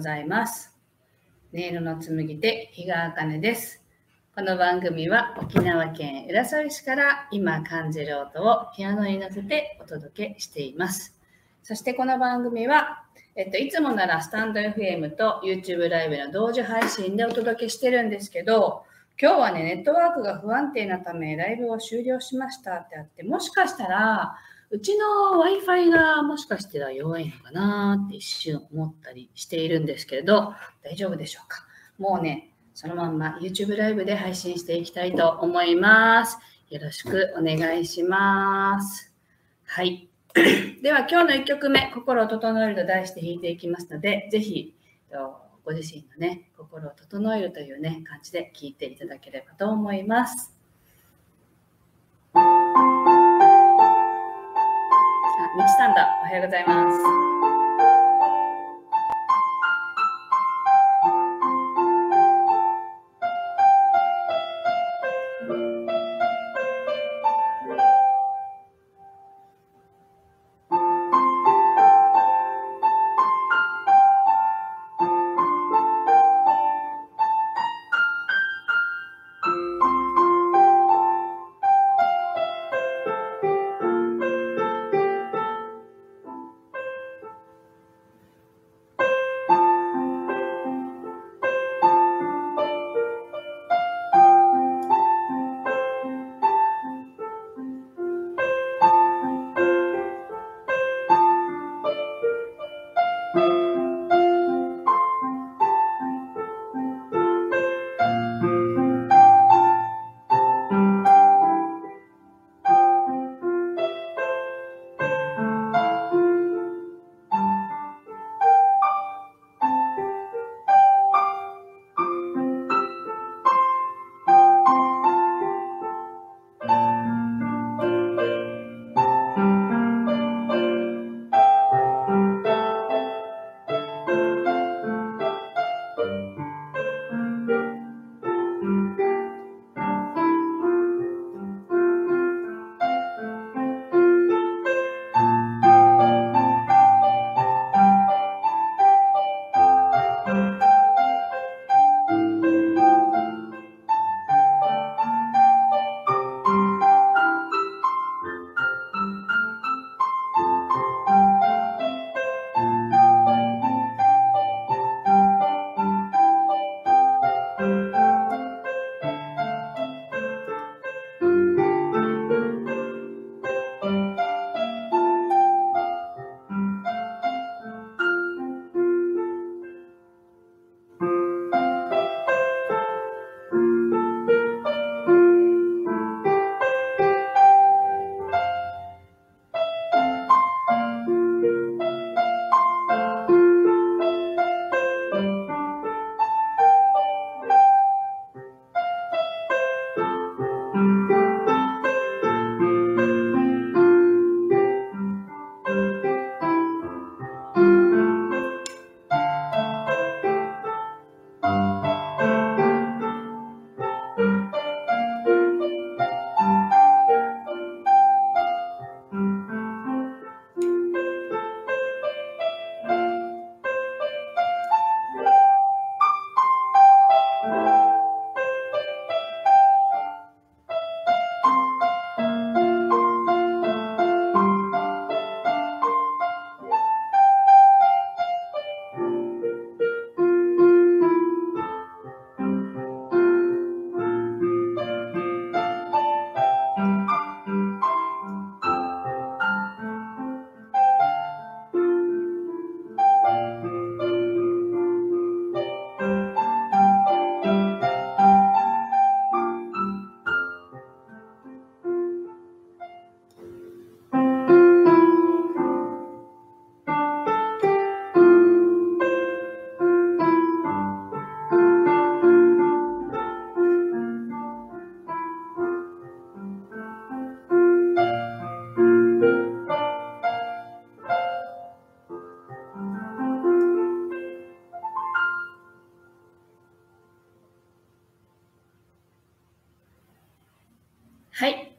ございます。音色の紡ぎ手、日川茜です。この番組は沖縄県浦添市から今感じる音をピアノに乗せてお届けしています。そしてこの番組は、えっと、いつもならスタンド FM と YouTube ライブの同時配信でお届けしてるんですけど、今日はね、ネットワークが不安定なためライブを終了しましたってあって、もしかしたら、うちの Wi-Fi がもしかしては弱いのかなって一瞬思ったりしているんですけれど、大丈夫でしょうか？もうね、そのまんま YouTube ライブで配信していきたいと思います。よろしくお願いします。はい。では今日の1曲目、心を整えると題して弾いていきますので、ぜひご自身のね、心を整えるというね、感じで聴いていただければと思います。あ、みちさんだ。おはようございます。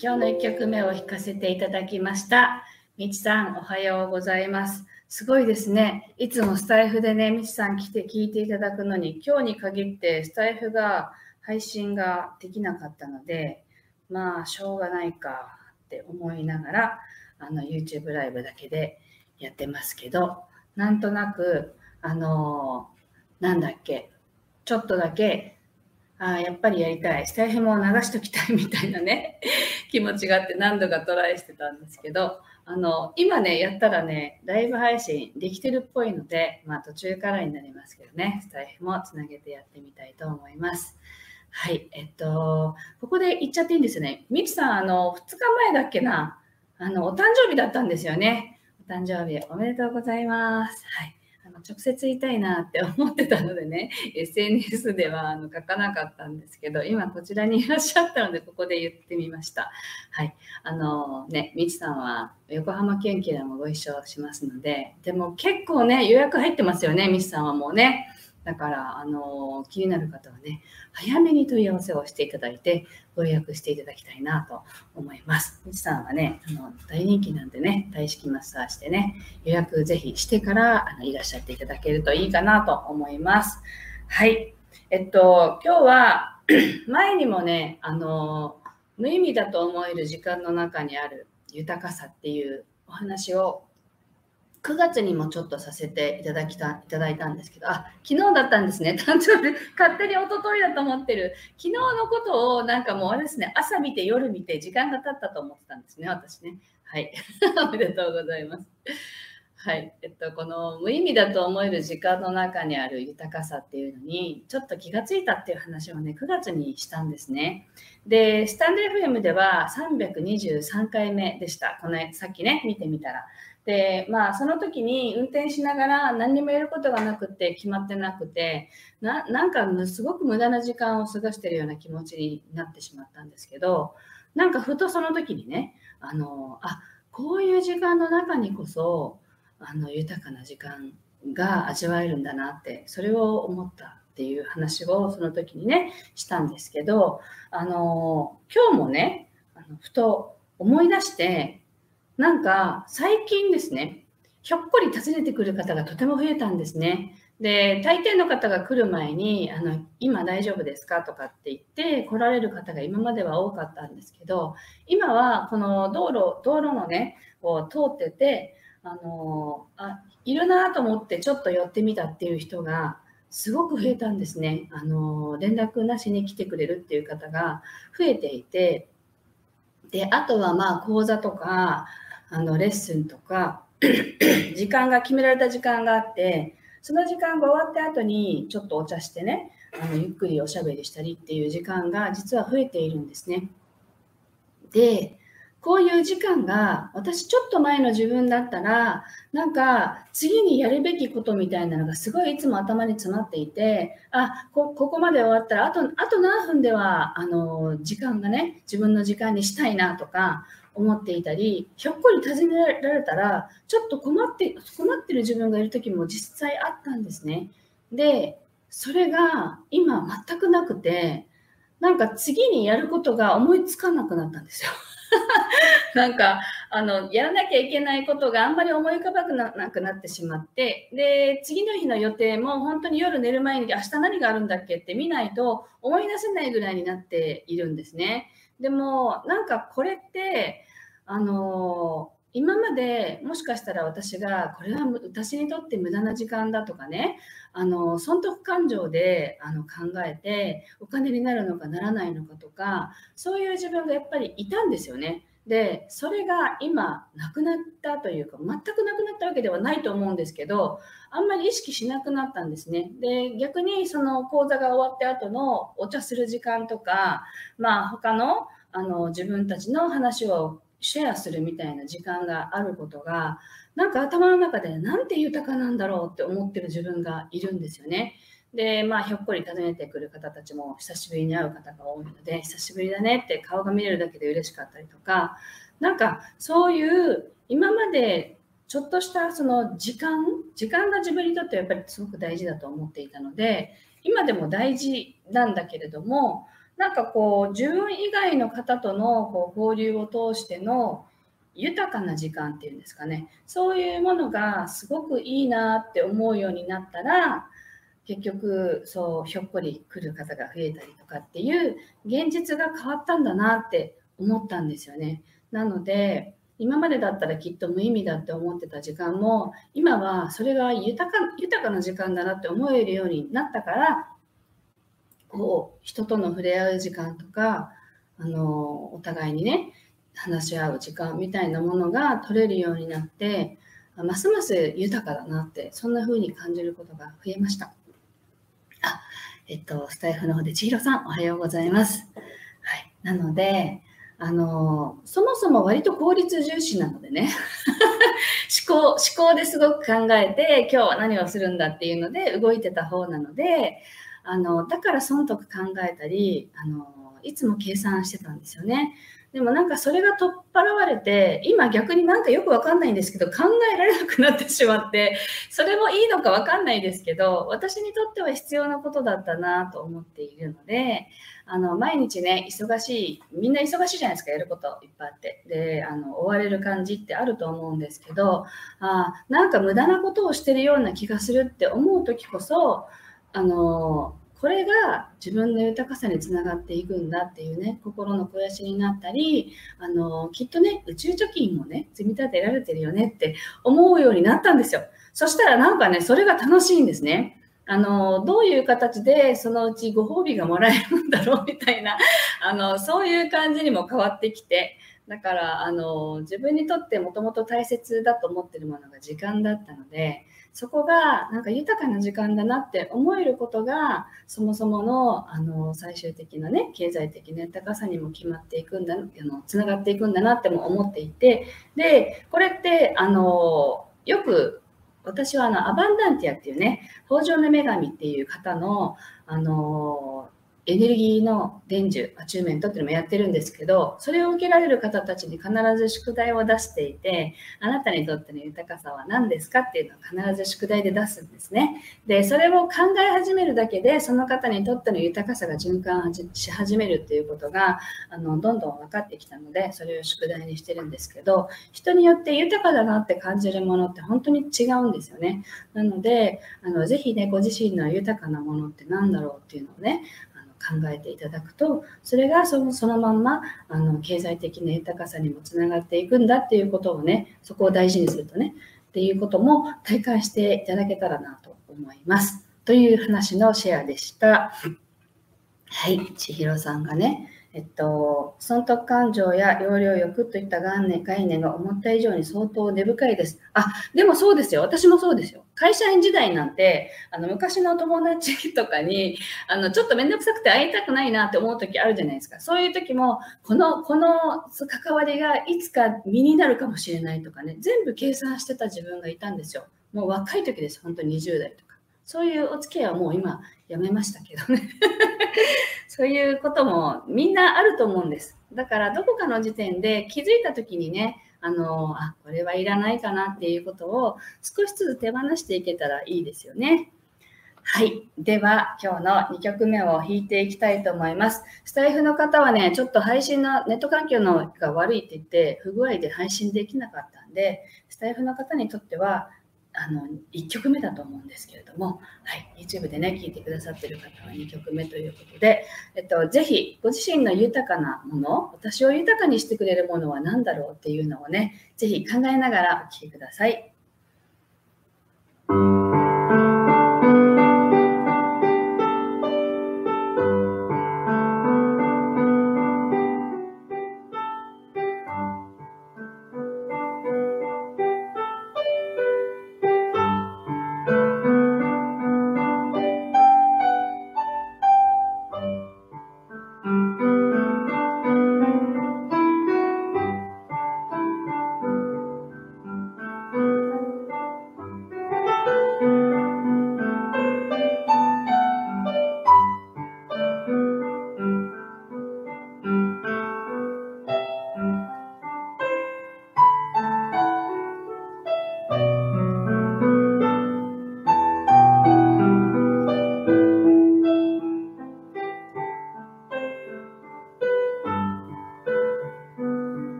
今日の1曲目を弾かせていただきました。みちさん、おはようございます。すごいですね。いつもスタイフでね、みちさん来て聞いていただくのに、今日に限ってスタイフが配信ができなかったので、まあ、しょうがないかって思いながら、あの、YouTube ライブだけでやってますけど、なんとなく、あのなんだっけ、ちょっとだけあやっぱりやりたい、スタイフも流しときたいみたいなね、気持ちがあって何度かトライしてたんですけど、あの、今ね、やったらね、ライブ配信できてるっぽいので、まあ途中からになりますけどね、スタイフもつなげてやってみたいと思います。はい、えっと、ここで言っちゃっていいんですね。みちさん、あの、2日前だっけな、あの、お誕生日だったんですよね。お誕生日おめでとうございます。はい。直接言いたいなって思ってたのでね SNS ではあの書かなかったんですけど今こちらにいらっしゃったのでここで言ってみました。はい。あのねみちさんは横浜県警でもご一緒しますのででも結構ね予約入ってますよねみちさんはもうね。だから、あの気になる方はね、早めに問い合わせをしていただいて、ご予約していただきたいなと思います。みちさんはね、あの大人気なんでね、大式マッサージでね、予約ぜひしてからあのいらっしゃっていただけるといいかなと思います。はい。えっと、今日は 前にもね、あの、無意味だと思える時間の中にある豊かさっていうお話を9月にもちょっとさせていただきたいただいたんですけど、あ、昨日だったんですね。誕生日、勝手に一昨日だと思ってる。昨日のことをなんかもうあれですね、朝見て夜見て時間が経ったと思ってたんですね、私ね。はい。おめでとうございます。はい。えっと、この無意味だと思える時間の中にある豊かさっていうのに、ちょっと気がついたっていう話をね、9月にしたんですね。で、スタンド FM では323回目でした。このさっきね、見てみたら。で、まあ、その時に運転しながら何にもやることがなくて決まってなくてな、なんかすごく無駄な時間を過ごしてるような気持ちになってしまったんですけど、なんかふとその時にね、あの、あ、こういう時間の中にこそ、あの、豊かな時間が味わえるんだなって、それを思ったっていう話をその時にね、したんですけど、あの、今日もね、あのふと思い出して、なんか最近ですね、ひょっこり訪ねてくる方がとても増えたんですね。で、大抵の方が来る前に、あの、今大丈夫ですかとかって言って来られる方が今までは多かったんですけど、今はこの道路、道路のね、こう通ってて、あの、あ、いるなと思ってちょっと寄ってみたっていう人がすごく増えたんですね。あの、連絡なしに来てくれるっていう方が増えていて、で、あとはまあ講座とか、あのレッスンとか 時間が決められた時間があってその時間が終わった後にちょっとお茶してねあのゆっくりおしゃべりしたりっていう時間が実は増えているんですね。でこういう時間が私ちょっと前の自分だったらなんか次にやるべきことみたいなのがすごいいつも頭に詰まっていてあここまで終わったらあとあと何分ではあの時間がね自分の時間にしたいなとか思っていたりひょっこり尋ねられたらちょっと困って困ってる自分がいる時も実際あったんですね。でそれが今全くなくてなんか次にやることが思いつかなくなったんですよ。なんかあのやらなきゃいけないことがあんまり思い浮かばなくなってしまってで次の日の予定も本当に夜寝る前に明日何があるんだっけって見ないと思い出せないぐらいになっているんですね。でもなんかこれってあの今までもしかしたら私がこれは私にとって無駄な時間だとかねあの損得感情であの考えてお金になるのかならないのかとかそういう自分がやっぱりいたんですよね。でそれが今なくなったというか全くなくなったわけではないと思うんですけどあんまり意識しなくなったんですね。で逆にその講座が終わった後のお茶する時間とかまあ他のあの自分たちの話をシェアするみたいな時間があることがなんか頭の中でなんて豊かなんだろうって思ってる自分がいるんですよね。でまあひょっこり訪ねてくる方たちも久しぶりに会う方が多いので久しぶりだねって顔が見れるだけで嬉しかったりとかなんかそういう今までちょっとしたその時間時間が自分にとってやっぱりすごく大事だと思っていたので今でも大事なんだけれどもなんかこう自分以外の方とのこう交流を通しての豊かな時間っていうんですかね。そういうものがすごくいいなって思うようになったら結局そうひょっこり来る方が増えたりとかっていう現実が変わったんだなって思ったんですよね。なので今までだったらきっと無意味だって思ってた時間も今はそれが豊か豊かな時間だなって思えるようになったからこう人との触れ合う時間とかあのお互いにね話し合う時間みたいなものが取れるようになってますます豊かだなってそんな風に感じることが増えました。あ、えっと、スタイフの方で千尋さんおはようございます。はい、なのであのそもそも割と効率重視なのでね 思考思考ですごく考えて今日は何をするんだっていうので動いてた方なのであのだから損得考えたりあのいつも計算してたんですよね。でもなんかそれが取っ払われて今逆になんかよくわかんないんですけど考えられなくなってしまってそれもいいのかわかんないですけど私にとっては必要なことだったなと思っているのであの毎日ね忙しいみんな忙しいじゃないですかやることいっぱいあって。であの追われる感じってあると思うんですけどあなんか無駄なことをしてるような気がするって思う時こそあのこれが自分の豊かさにつながっていくんだっていうね心の肥やしになったりあのきっとね宇宙貯金もね積み立てられてるよねって思うようになったんですよ。そしたらなんかねそれが楽しいんですね。あのどういう形でそのうちご褒美がもらえるんだろうみたいなあのそういう感じにも変わってきてだからあの自分にとってもともと大切だと思ってるものが時間だったのでそこがなんか豊かな時間だなって思えることがそもそものあの最終的なね経済的な豊かさにも決まっていくんだあのつながっていくんだなっても思っていてでこれってあのよく私はあのアバンダンティアっていうね豊穣の女神っていう方のあのエネルギーの伝授、アチューメントっていうのもやってるんですけど、それを受けられる方たちに必ず宿題を出していて、あなたにとっての豊かさは何ですかっていうのを必ず宿題で出すんですね。で、それを考え始めるだけで、その方にとっての豊かさが循環し始めるっていうことが、あの、どんどん分かってきたので、それを宿題にしてるんですけど、人によって豊かだなって感じるものって本当に違うんですよね。なので、あのぜひね、ご自身の豊かなものって何だろうっていうのをね、考えていただくとそれがそのそのまんまあの経済的な豊かさにもつながっていくんだっていうことをねそこを大事にするとねっていうことも体感していただけたらなと思います。という話のシェアでした。はい、千尋さんがね、えっと、損得感情や要領欲といった概念概念が思った以上に相当根深いです。あ、でもそうですよ。私もそうですよ。会社員時代なんて、あの昔の友達とかに、あのちょっと面倒くさくて会いたくないなって思う時あるじゃないですか。そういう時も、この、この関わりがいつか身になるかもしれないとかね、全部計算してた自分がいたんですよ。もう若い時です。本当に20代とか。そういうお付き合いはもう今やめましたけどね。そういうこともみんなあると思うんです。だからどこかの時点で気づいた時にね、あの、あ、これはいらないかなっていうことを少しずつ手放していけたらいいですよね。はい。では、今日の2曲目を弾いていきたいと思います。スタイフの方はね、ちょっと配信のネット環境のが悪いって言って、不具合で配信できなかったんで、スタイフの方にとっては、あの1曲目だと思うんですけれども、はい、YouTube でね、聴いてくださってる方は2曲目ということで、えっと、ぜひご自身の豊かなもの、私を豊かにしてくれるものは何だろうっていうのをね、ぜひ考えながらお聴きください。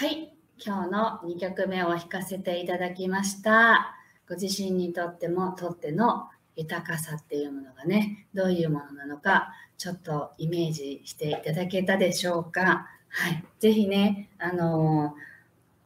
はい、今日の2曲目を弾かせていただきました。ご自身にとってもとっての豊かさっていうものがね、どういうものなのか、ちょっとイメージしていただけたでしょうか。はい、ぜひね、あの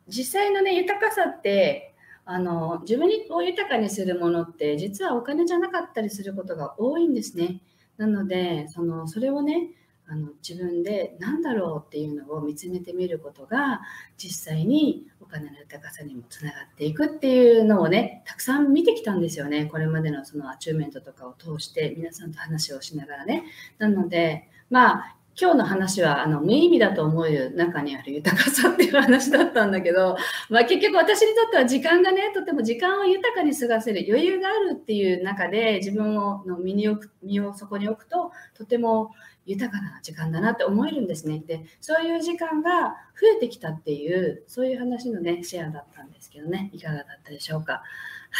実際のね、豊かさって、あの自分を豊かにするものって実はお金じゃなかったりすることが多いんですね。なのでそのそれをねあの自分で何だろうっていうのを見つめてみることが実際にお金の豊かさにもつながっていくっていうのをねたくさん見てきたんですよね。これまでのそのアチューメントとかを通して皆さんと話をしながらね。なのでまあ今日の話はあの無意味だと思う中にある豊かさっていう話だったんだけど、まあ、結局私にとっては時間がねとても時間を豊かに過ごせる余裕があるっていう中で自分をの身に置く身をそこに置くととても豊かな時間だなって思えるんですね。でそういう時間が増えてきたっていうそういう話のねシェアだったんですけどねいかがだったでしょうか？は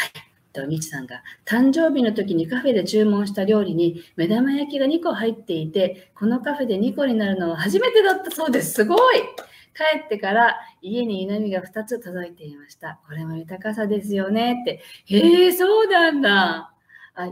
いと、みちさんが、誕生日の時にカフェで注文した料理に目玉焼きが2個入っていて、このカフェで2個になるのは初めてだったそうです。すごい帰ってから家に稲みが2つ届いていました。これも豊かさですよねって。へえ、そうなんだ。あ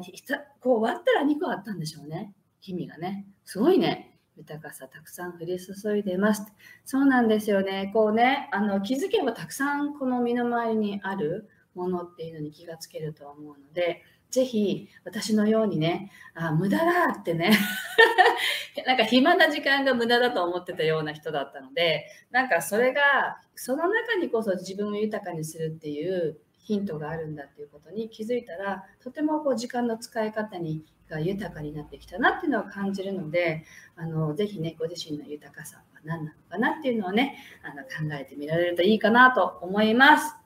こう割ったら2個あったんでしょうね。日々がね。すごいね。豊かさたくさん降り注いでます。そうなんですよね。こうね、あの気づけばたくさんこの身の回りにある。ものっていうのに気がつけると思うので、ぜひ私のようにね、あ、無駄だってね、なんか暇な時間が無駄だと思ってたような人だったので、なんかそれが、その中にこそ自分を豊かにするっていうヒントがあるんだっていうことに気づいたら、とてもこう時間の使い方にが豊かになってきたなっていうのを感じるので、あのぜひね、ご自身の豊かさは何なのかなっていうのをね、あの考えてみられるといいかなと思います。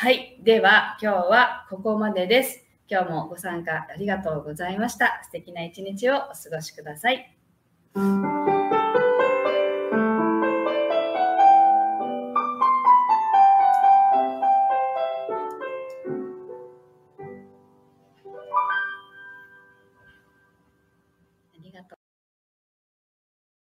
はい。では、今日はここまでです。今日もご参加ありがとうございました。素敵な一日をお過ごしください。